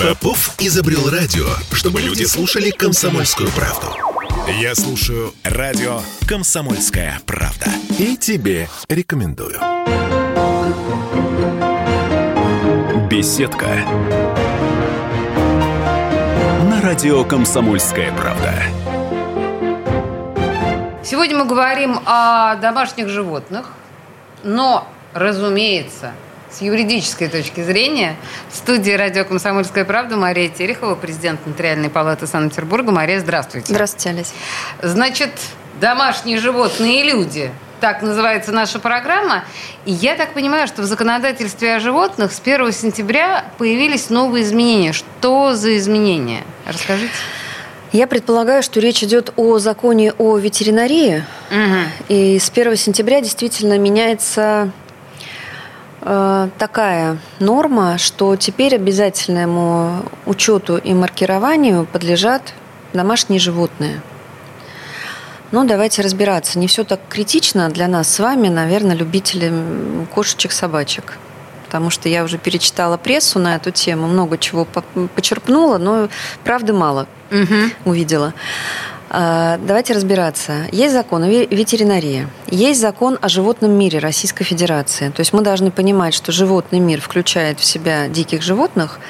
Попов изобрел радио, чтобы люди слушали комсомольскую правду. Я слушаю радио «Комсомольская правда». И тебе рекомендую. Беседка. На радио «Комсомольская правда». Сегодня мы говорим о домашних животных, но, разумеется, с юридической точки зрения. В студии радио «Комсомольская правда» Мария Терехова, президент Нотариальной палаты Санкт-Петербурга. Мария, здравствуйте. Здравствуйте, Олесь. Значит, домашние животные и люди. Так называется наша программа. И я так понимаю, что в законодательстве о животных с 1 сентября появились новые изменения. Что за изменения? Расскажите. Я предполагаю, что речь идет о законе о ветеринарии. Угу. И с 1 сентября действительно меняется такая норма, что теперь обязательному учету и маркированию подлежат домашние животные. Ну, давайте разбираться. Не все так критично для нас с вами, наверное, любителям кошечек, собачек. Потому что я уже перечитала прессу на эту тему, много чего почерпнула, но правды мало Угу. увидела. А, Давайте разбираться. Есть закон о ве- ветеринарии, есть закон о животном мире Российской Федерации. То есть мы должны понимать, что животный мир включает в себя диких животных,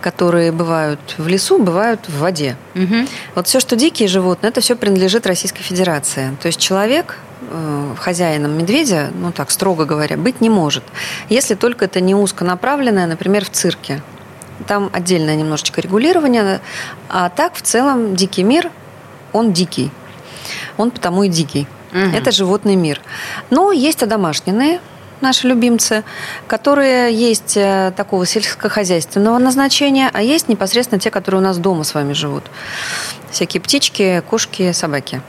которые бывают в лесу, бывают в воде. Угу. Вот все, что дикие животные, это все принадлежит Российской Федерации. То есть человек э, хозяином медведя, ну так строго говоря, быть не может, если только это не узконаправленное, например, в цирке. Там отдельное немножечко регулирование, а так в целом дикий мир, он дикий. Он потому и дикий. Мгм. Это животный мир. Но есть одомашненные, наши любимцы, которые есть э, такого сельскохозяйственного назначения, а есть непосредственно те, которые у нас дома с вами живут. Всякие птички, кошки, собаки.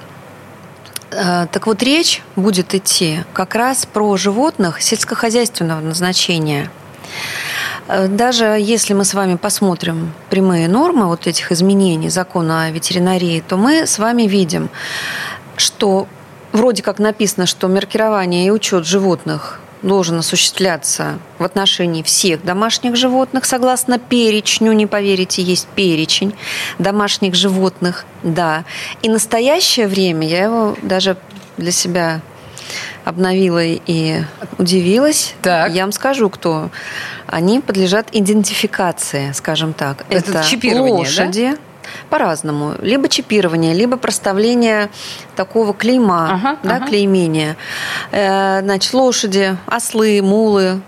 Э, Так вот, речь будет идти как раз про животных сельскохозяйственного назначения. Э, Даже если мы с вами посмотрим прямые нормы вот этих изменений закона о ветеринарии, то мы с вами видим, что вроде как написано, что маркирование и учет животных должен осуществляться в отношении всех домашних животных, согласно перечню, не поверите, есть перечень домашних животных, да. И настоящее время, я его даже для себя обновила и удивилась. Так. Я вам скажу, кто. Они подлежат идентификации, скажем так. Это чипирование, да? лошади, по-разному. Либо чипирование, либо проставление такого клейма, Ага, да, ага. клеймения. Э, значит, лошади, ослы, мулы,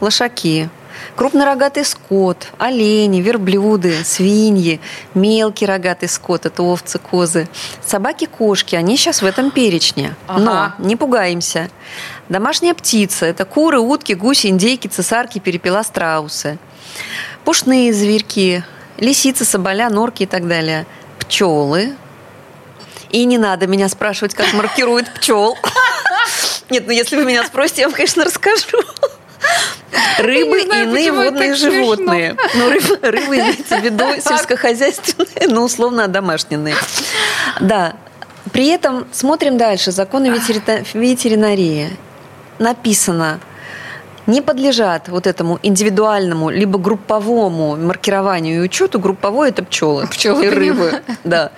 лошаки, крупнорогатый скот, олени, верблюды, свиньи, мелкий рогатый скот, это овцы, козы, собаки, кошки, они сейчас в этом перечне. Ага. Но не пугаемся. Домашняя птица – это куры, утки, гуси, индейки, цесарки, перепела, страусы. Пушные зверьки, лисицы, соболя, норки и так далее. Пчелы. И не надо меня спрашивать, как маркируют пчел. Нет, ну если вы меня спросите, я вам, конечно, расскажу. Рыбы и иные водные животные. Ну, рыбы, рыбы имеется в виду сельскохозяйственные, но условно домашние. Да. При этом смотрим дальше. Законы ветеринарии. Написано, не подлежат вот этому индивидуальному либо групповому маркированию и учету. Групповое – это пчелы. Пчелы, и рыбы. Да.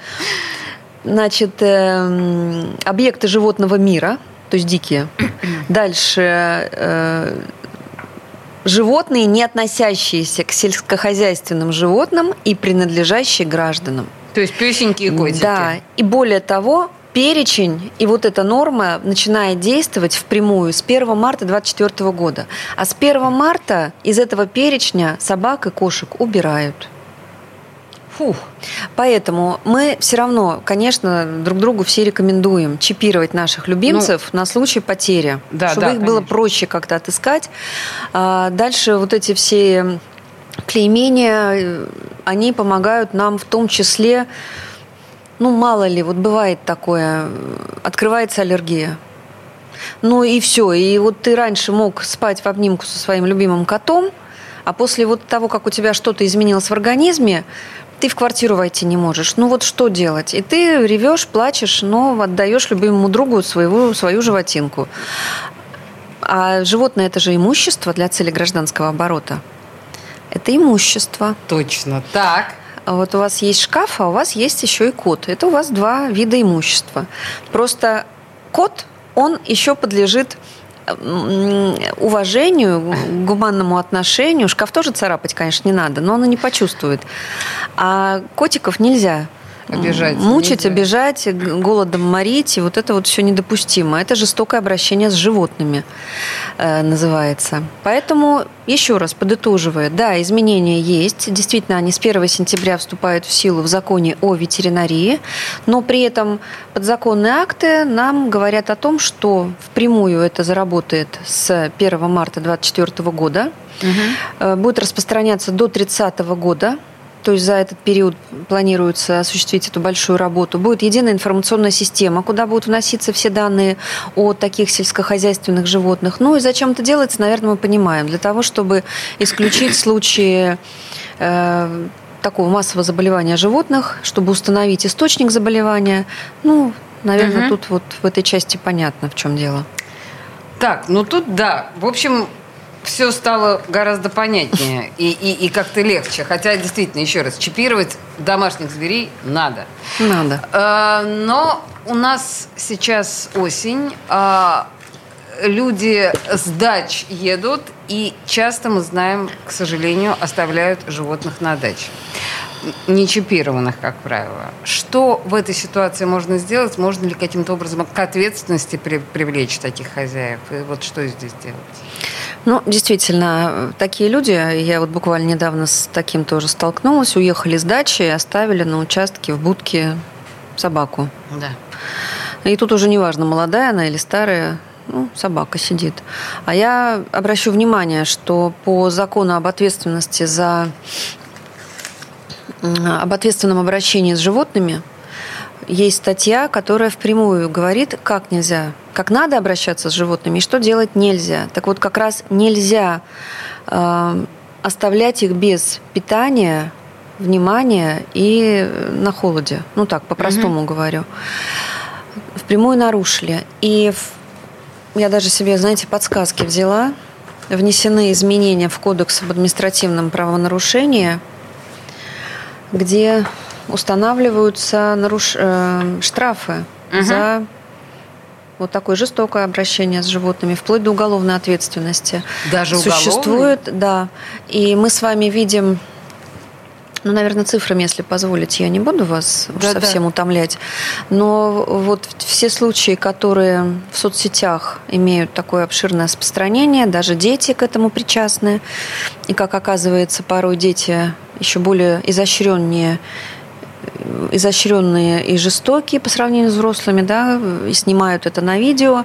Значит, эм, объекты животного мира, то есть дикие. Дальше э, животные, не относящиеся к сельскохозяйственным животным и принадлежащие гражданам. То есть песеньки и котики. Да, и более того, перечень и вот эта норма начинает действовать впрямую с 1 марта 2024 года. А с 1 марта из этого перечня собак и кошек убирают. Фух. Поэтому мы все равно, конечно, друг другу все рекомендуем чипировать наших любимцев на случай потери, Ну, Да, чтобы да, их было конечно. проще как-то отыскать. А дальше вот эти все клеймения, э, они помогают нам в том числе, ну мало ли, вот бывает такое, э, открывается аллергия. Ну и все. И вот ты раньше мог спать в обнимку со своим любимым котом, а после вот того, как у тебя что-то изменилось в организме, ты в квартиру войти не можешь. Ну вот что делать? И ты ревешь, плачешь, но отдаешь любимому другу свою, свою животинку. А животное – это же имущество для цели гражданского оборота. Это имущество. Точно. Так. Вот у вас есть шкаф, а у вас есть еще и кот. Это у вас два вида имущества. Просто кот, он еще подлежит уважению, гуманному отношению. Шкаф тоже царапать, конечно, не надо, но он и не почувствует. А котиков нельзя обижать. Мучить, нельзя. обижать, голодом морить. И вот это вот все недопустимо. Это жестокое обращение с животными э, называется. Поэтому, еще раз подытоживая, да, изменения есть. Действительно, они с 1 сентября вступают в силу в законе о ветеринарии. Но при этом подзаконные акты нам говорят о том, что впрямую это заработает с 1 марта 2024 года. Угу. Будет распространяться до 30 года то есть за этот период планируется осуществить эту большую работу. Будет единая информационная система, куда будут вноситься все данные о таких сельскохозяйственных животных. Ну и зачем это делается, наверное, мы понимаем. Для того, чтобы исключить случаи э, такого массового заболевания животных, чтобы установить источник заболевания. Ну, наверное, угу. тут вот в этой части понятно, в чем дело. Так, ну тут да. В общем, все стало гораздо понятнее и, и, и как-то легче. Хотя, действительно, еще раз, чипировать домашних зверей надо. Надо. А, но у нас сейчас осень, а люди с дач едут, и часто, мы знаем, к сожалению, оставляют животных на даче не чипированных, как правило. Что в этой ситуации можно сделать? Можно ли каким-то образом к ответственности при, привлечь таких хозяев? И вот что здесь делать? Ну, действительно, такие люди, я вот буквально недавно с таким тоже столкнулась, уехали с дачи и оставили на участке в будке собаку. Да. И тут уже неважно, молодая она или старая, ну, собака сидит. А я обращу внимание, что по закону об ответственности за об ответственном обращении с животными есть статья, которая впрямую говорит, как нельзя, как надо обращаться с животными и что делать нельзя. Так вот, как раз нельзя э, оставлять их без питания, внимания и на холоде. Ну так, по-простому mm-hmm. говорю. Впрямую нарушили. И я даже себе, знаете, подсказки взяла. Внесены изменения в Кодекс об административном правонарушении, где устанавливаются наруш... э, штрафы угу. за вот такое жестокое обращение с животными, вплоть до уголовной ответственности. Даже Существует, да. И мы с вами видим ну, наверное, цифрами, если позволите, я не буду вас да, совсем да. утомлять. Но вот все случаи, которые в соцсетях имеют такое обширное распространение, даже дети к этому причастны. И, как оказывается, порой дети еще более изощреннее изощренные и жестокие по сравнению с взрослыми, да, и снимают это на видео.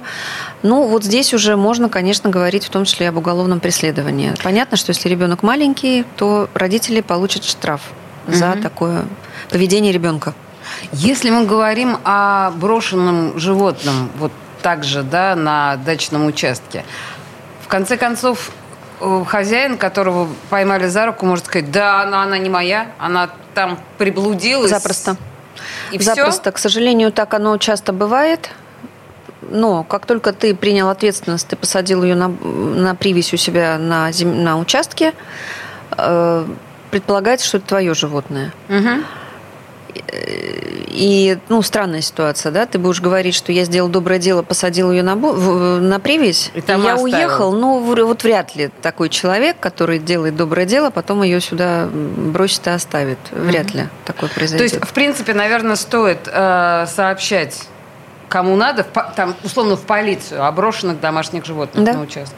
Ну, вот здесь уже можно, конечно, говорить в том числе об уголовном преследовании. Понятно, что если ребенок маленький, то родители получат штраф угу. за такое поведение ребенка. Если мы говорим о брошенном животном, вот так же, да, на дачном участке, в конце концов, хозяин, которого поймали за руку, может сказать, да, она, она не моя, она там приблудилась. Запросто. И Запросто. Все? К сожалению, так оно часто бывает. Но как только ты принял ответственность, ты посадил ее на, на привязь у себя на, зем, на участке, э, предполагается, что это твое животное. Угу. И, ну, странная ситуация, да? Ты будешь говорить, что я сделал доброе дело, посадил ее на, на привязь, и там я оставил. уехал. Ну, вот вряд ли такой человек, который делает доброе дело, потом ее сюда бросит и оставит. Вряд mm-hmm. ли такое произойдет. То есть, в принципе, наверное, стоит э, сообщать кому надо, там, условно, в полицию о брошенных домашних животных да. на участке.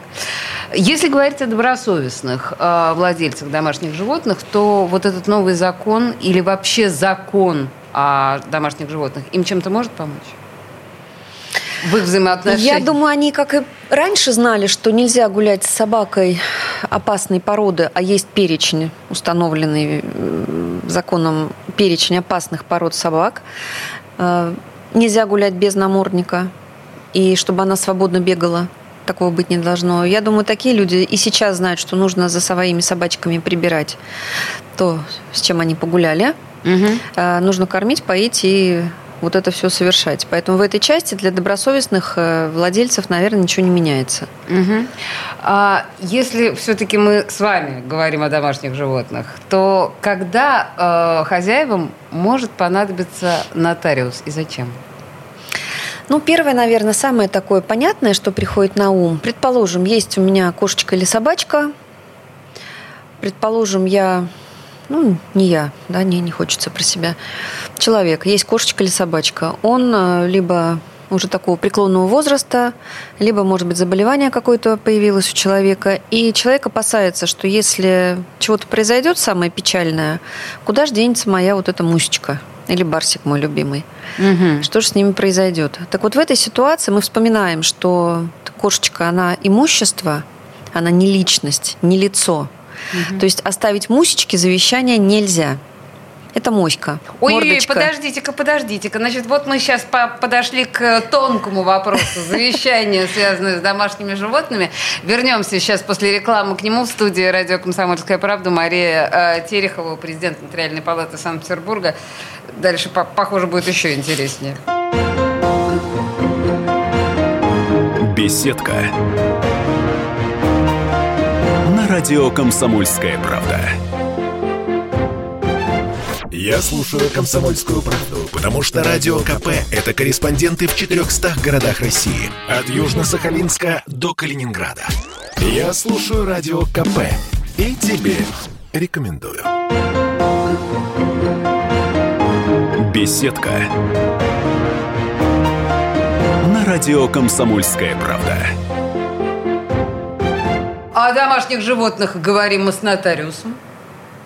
Если говорить о добросовестных э, владельцах домашних животных, то вот этот новый закон или вообще закон о домашних животных им чем-то может помочь? в их взаимоотношениях? Я думаю, они, как и раньше, знали, что нельзя гулять с собакой опасной породы, а есть перечень, установленный законом перечень опасных пород собак. Нельзя гулять без намордника, и чтобы она свободно бегала такого быть не должно. Я думаю, такие люди и сейчас знают, что нужно за своими собачками прибирать то, с чем они погуляли. Угу. нужно кормить, поить и вот это все совершать. Поэтому в этой части для добросовестных э, владельцев, наверное, ничего не меняется. Угу. А если все-таки мы с вами говорим о домашних животных, то когда э, хозяевам может понадобиться нотариус и зачем? Ну, первое, наверное, самое такое понятное, что приходит на ум. Предположим, есть у меня кошечка или собачка. Предположим, я ну, не я, да, не, не хочется про себя. Человек, есть кошечка или собачка, он э, либо уже такого преклонного возраста, либо, может быть, заболевание какое-то появилось у человека, и человек опасается, что если чего-то произойдет самое печальное, куда же денется моя вот эта мусечка? Или барсик мой любимый. Угу. Что же с ними произойдет? Так вот в этой ситуации мы вспоминаем, что кошечка, она имущество, она не личность, не лицо. Угу. То есть оставить мусечки завещания нельзя. Это моська. Ой, мордочка. подождите-ка, подождите-ка. Значит, вот мы сейчас по подошли к тонкому вопросу завещания, связанного с домашними животными. Вернемся сейчас после рекламы к нему в студии радио «Комсомольская правда» Мария э, Терехова, президент Нотариальной палаты Санкт-Петербурга. Дальше, по похоже, будет еще интереснее. Беседка радио «Комсомольская правда». Я слушаю «Комсомольскую правду», потому что «Радио КП» — это корреспонденты в 400 городах России. От Южно-Сахалинска до Калининграда. Я слушаю «Радио КП» и тебе рекомендую. Беседка. На радио «Комсомольская правда» о домашних животных говорим мы с нотариусом.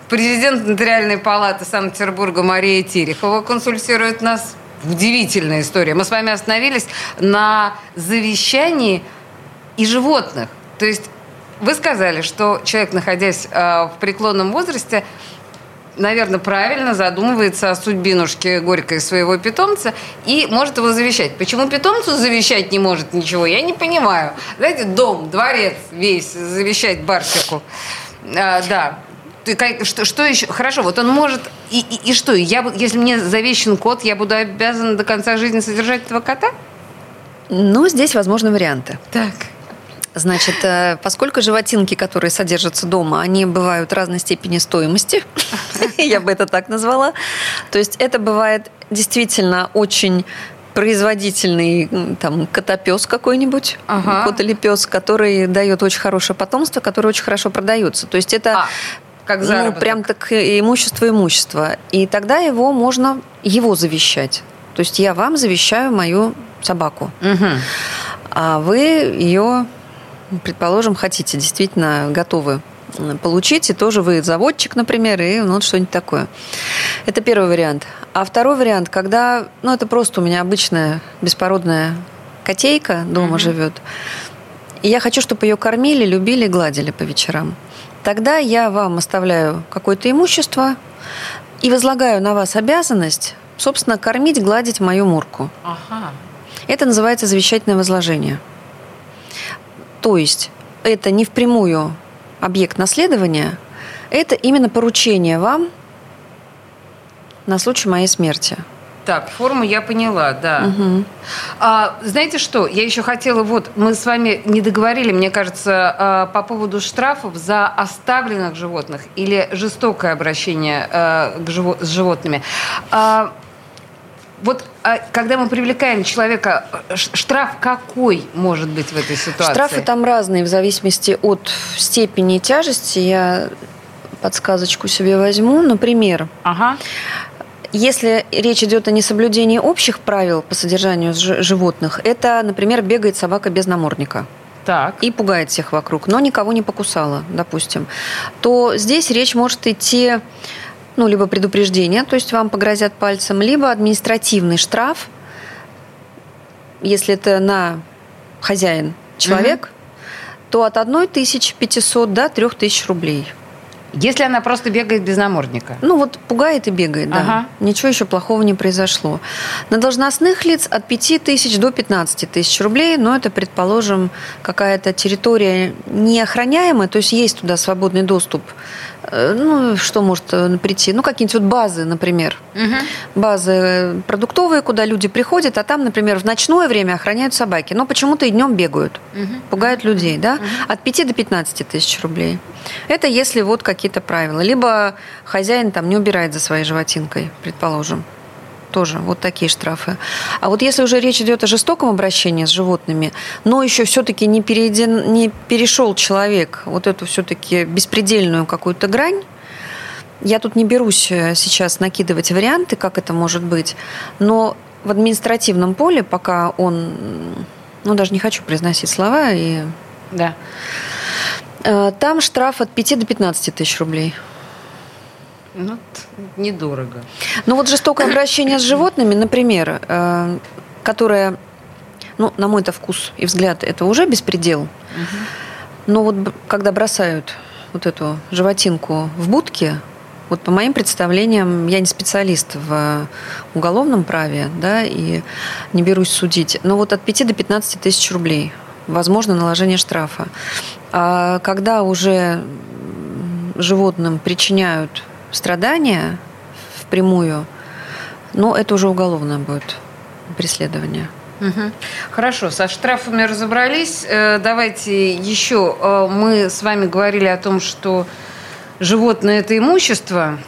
Президент Нотариальной палаты Санкт-Петербурга Мария Терехова консультирует нас. Удивительная история. Мы с вами остановились на завещании и животных. То есть вы сказали, что человек, находясь э, в преклонном возрасте, наверное, правильно задумывается о судьбинушке горькой своего питомца и может его завещать. Почему питомцу завещать не может ничего, я не понимаю. Знаете, дом, дворец весь завещать Барсику. А, да, что, что еще? Хорошо, вот он может... И, и, и что? Я, если мне завещен кот, я буду обязана до конца жизни содержать этого кота? Ну, здесь возможны варианты. Так. Значит, э, поскольку животинки, которые содержатся дома, они бывают разной степени стоимости, я бы это так назвала. То есть это бывает действительно очень производительный там котопес какой-нибудь, ага. кот или пес, который дает очень хорошее потомство, который очень хорошо продается. То есть это а, как заработок. ну, прям так имущество имущество. И тогда его можно его завещать. То есть я вам завещаю мою собаку, угу. а вы ее предположим, хотите, действительно готовы получить, и тоже вы заводчик, например, и ну, вот что-нибудь такое. Это первый вариант. А второй вариант, когда, ну, это просто у меня обычная беспородная котейка дома mm-hmm. живет, и я хочу, чтобы ее кормили, любили, гладили по вечерам. Тогда я вам оставляю какое-то имущество и возлагаю на вас обязанность, собственно, кормить, гладить мою мурку. Ага. Это называется завещательное возложение. То есть это не впрямую объект наследования, это именно поручение вам на случай моей смерти. Так, форму я поняла, да. Угу. А, знаете что, я еще хотела, вот, мы с вами не договорили, мне кажется, а, по поводу штрафов за оставленных животных или жестокое обращение а, к живо- с животными. А, вот а когда мы привлекаем человека, штраф какой может быть в этой ситуации? Штрафы там разные в зависимости от степени тяжести. Я подсказочку себе возьму. Например, ага. если речь идет о несоблюдении общих правил по содержанию животных, это, например, бегает собака без намордника. Так. И пугает всех вокруг, но никого не покусала, допустим, то здесь речь может идти ну, либо предупреждение, то есть вам погрозят пальцем, либо административный штраф, если это на хозяин человек, угу. то от 1500 до 3000 рублей. Если она просто бегает без намордника. Ну вот пугает и бегает, да. Ага. Ничего еще плохого не произошло. На должностных лиц от 5 тысяч до 15 тысяч рублей, но это, предположим, какая-то территория неохраняемая, то есть есть туда свободный доступ ну, что может э, прийти? Ну, какие-нибудь вот базы, например. Угу. Базы продуктовые, куда люди приходят, а там, например, в ночное время охраняют собаки. Но почему-то и днем бегают, угу. пугают людей, да? Угу. От 5 до 15 тысяч рублей. Это если вот какие-то правила. Либо хозяин там не убирает за своей животинкой, предположим тоже вот такие штрафы. А вот если уже речь идет о жестоком обращении с животными, но еще все-таки не, перейден, не перешел человек вот эту все-таки беспредельную какую-то грань, я тут не берусь э, сейчас накидывать варианты, как это может быть, но в административном поле, пока он, ну даже не хочу произносить слова, и да. Э, там штраф от 5 до 15 тысяч рублей. Ну, недорого. Ну вот жестокое обращение с животными, например, э, которое, ну, на мой-то вкус и взгляд, это уже беспредел. Угу. Но вот когда бросают вот эту животинку в будке, вот по моим представлениям, я не специалист в уголовном праве, да, и не берусь судить, но вот от 5 до 15 тысяч рублей возможно наложение штрафа. А когда уже животным причиняют страдания впрямую, но это уже уголовное будет преследование. Хорошо, со штрафами разобрались. Э, давайте еще. Э, мы с вами говорили о том, что животное – это имущество,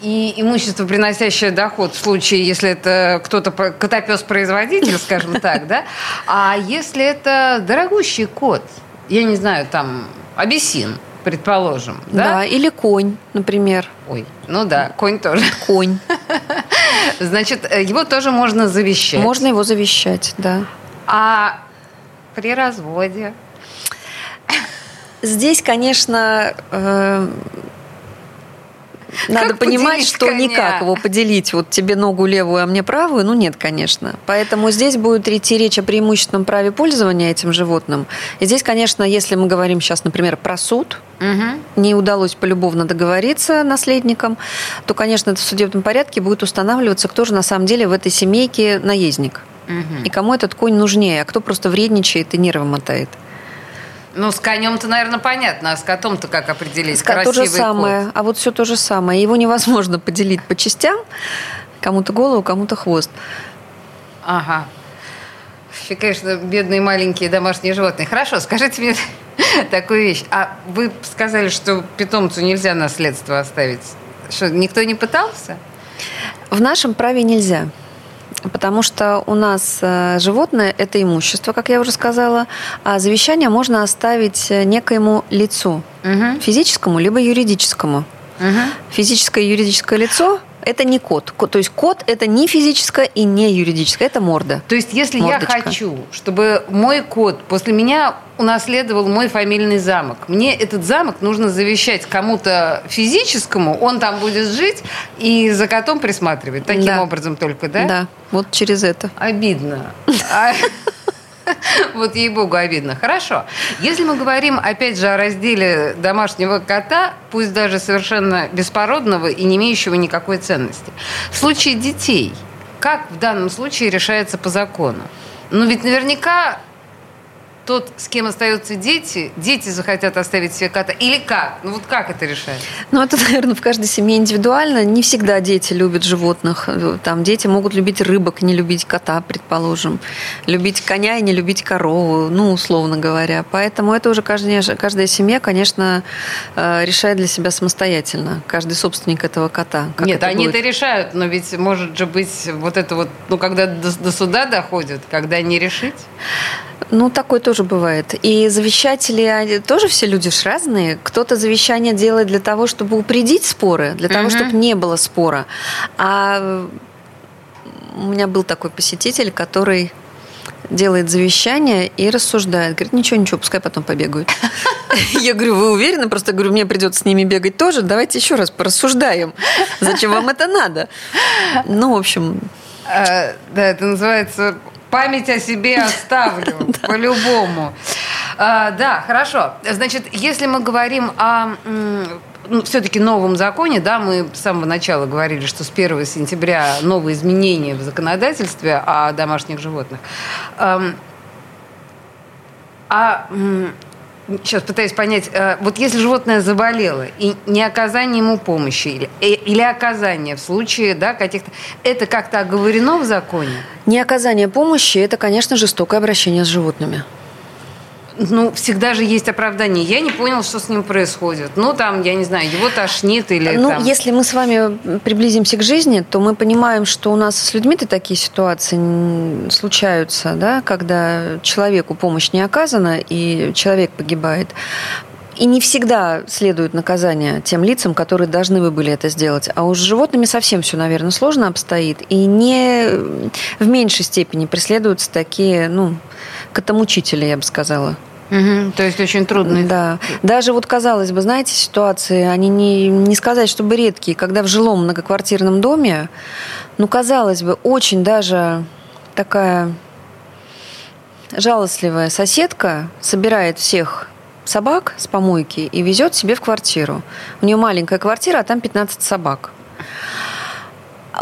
и имущество, приносящее доход в случае, если это кто-то котопес-производитель, скажем так, да? А если это дорогущий кот, я не знаю, там, абиссин – предположим. Да? да, или конь, например. Ой, ну да, конь тоже. Конь. Значит, э, его тоже можно завещать. Можно его завещать, да. А при разводе? Здесь, конечно, э, надо как понимать, что коня? никак его поделить. Вот тебе ногу левую, а мне правую. Ну, нет, конечно. Поэтому здесь будет идти речь о преимущественном праве пользования этим животным. И здесь, конечно, если мы говорим сейчас, например, про суд, угу. не удалось полюбовно договориться наследникам, то, конечно, это в судебном порядке будет устанавливаться, кто же на самом деле в этой семейке наездник. Угу. И кому этот конь нужнее, а кто просто вредничает и нервы мотает. Ну, с конем-то, наверное, понятно, а с котом-то как определить? С то же самое, кот. а вот все то же самое. Его невозможно поделить по частям, кому-то голову, кому-то хвост. Ага. И, конечно, бедные маленькие домашние животные. Хорошо, скажите мне такую вещь. А вы сказали, что питомцу нельзя наследство оставить. Что, никто не пытался? В нашем праве нельзя потому что у нас э, животное – это имущество, как я уже сказала, а завещание можно оставить э, некоему лицу, угу. физическому либо юридическому. Угу. Физическое и юридическое лицо это не код. То есть код это не физическое и не юридическое, это морда. То есть если Мордочка. я хочу, чтобы мой код после меня унаследовал мой фамильный замок, мне этот замок нужно завещать кому-то физическому, он там будет жить и за котом присматривать. Таким да. образом только, да? Да, вот через это. Обидно. Вот ей-богу обидно. Хорошо. Если мы говорим, опять же, о разделе домашнего кота, пусть даже совершенно беспородного и не имеющего никакой ценности. В случае детей, как в данном случае решается по закону? Ну, ведь наверняка тот, с кем остаются дети, дети захотят оставить себе кота? Или как? Ну вот как это решать? Ну это, наверное, в каждой семье индивидуально. Не всегда дети любят животных. Там дети могут любить рыбок, не любить кота, предположим. Любить коня и не любить корову, ну, условно говоря. Поэтому это уже каждая, каждая семья, конечно, э, решает для себя самостоятельно. Каждый собственник этого кота. Нет, это они это решают, но ведь может же быть вот это вот, ну, когда до, до суда доходит, когда не решить? Ну, такое тоже бывает. И завещатели, они тоже все люди ж разные. Кто-то завещание делает для того, чтобы упредить споры, для того, чтобы не было спора. А у меня был такой посетитель, который делает завещание и рассуждает. Говорит, ничего, ничего, пускай потом побегают. Я говорю, вы уверены? Просто говорю, мне придется с ними бегать тоже. Давайте еще раз порассуждаем. Зачем вам это надо? Ну, в общем... А, да, это называется память о себе оставлю, по-любому. А, да, хорошо. Значит, если мы говорим о ну, все-таки новом законе, да, мы с самого начала говорили, что с 1 сентября новые изменения в законодательстве о домашних животных. А сейчас пытаюсь понять, э, вот если животное заболело, и не оказание ему помощи, или, э, или оказание в случае да, каких-то... Это как-то оговорено в законе? Не оказание помощи – это, конечно, жестокое обращение с животными ну, всегда же есть оправдание. Я не понял, что с ним происходит. Ну, там, я не знаю, его тошнит или Ну, там... если мы с вами приблизимся к жизни, то мы понимаем, что у нас с людьми-то такие ситуации случаются, да, когда человеку помощь не оказана, и человек погибает. И не всегда следует наказание тем лицам, которые должны бы были это сделать. А уж с животными совсем все, наверное, сложно обстоит. И не в меньшей степени преследуются такие, ну, котомучители, я бы сказала. Угу, то есть очень трудно. Да. Даже вот, казалось бы, знаете, ситуации, они не, не сказать, чтобы редкие, когда в жилом многоквартирном доме, ну, казалось бы, очень даже такая жалостливая соседка собирает всех собак с помойки и везет себе в квартиру. У нее маленькая квартира, а там 15 собак.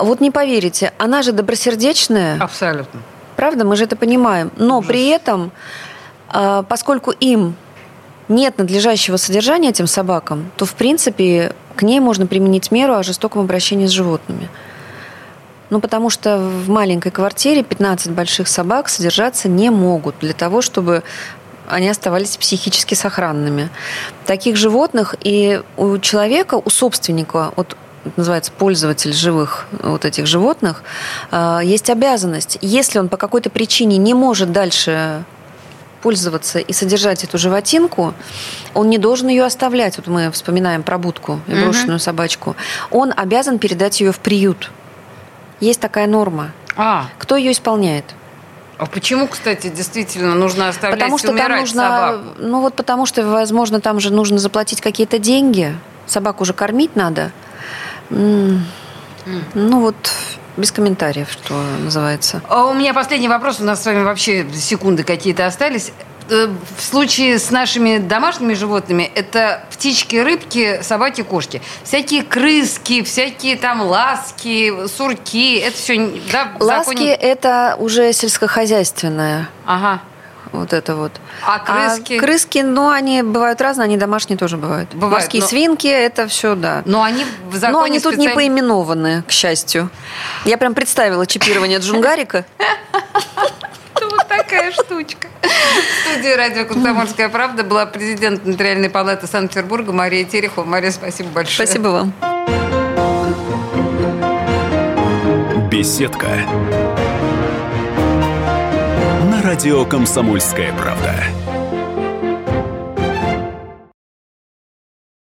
Вот не поверите, она же добросердечная. Абсолютно. Правда, мы же это понимаем. Но Ужас. при этом, а, поскольку им нет надлежащего содержания этим собакам, то, в принципе, к ней можно применить меру о жестоком обращении с животными. Ну, потому что в маленькой квартире 15 больших собак содержаться не могут для того, чтобы они оставались психически сохранными. Таких животных и у человека, у собственника, вот называется пользователь живых вот этих животных, а, есть обязанность, если он по какой-то причине не может дальше пользоваться и содержать эту животинку, он не должен ее оставлять. Вот мы вспоминаем про будку и брошенную угу. собачку. Он обязан передать ее в приют. Есть такая норма. А. Кто ее исполняет? А почему, кстати, действительно нужно оставлять потому что умирать там нужно, собак? Ну вот потому что, возможно, там же нужно заплатить какие-то деньги. Собаку уже кормить надо. Ну вот без комментариев, что называется. А у меня последний вопрос. У нас с вами вообще секунды какие-то остались. Э, в случае с нашими домашними животными это птички, рыбки, собаки, кошки. Всякие крыски, всякие там ласки, сурки. Это все да, Ласки законе... это уже сельскохозяйственное. Ага вот это вот. А крыски? А крыски, ну, они бывают разные, они домашние тоже бывают. Бывают. Морские но... свинки, это все, да. Но они в законе Но они тут не поименованы, к счастью. Я прям представила чипирование Джунгарика. Вот такая штучка. В студии радио «Комсомольская правда» была президент Нотариальной палаты Санкт-Петербурга Мария Терехова. Мария, спасибо большое. Спасибо вам. Беседка радио «Комсомольская правда».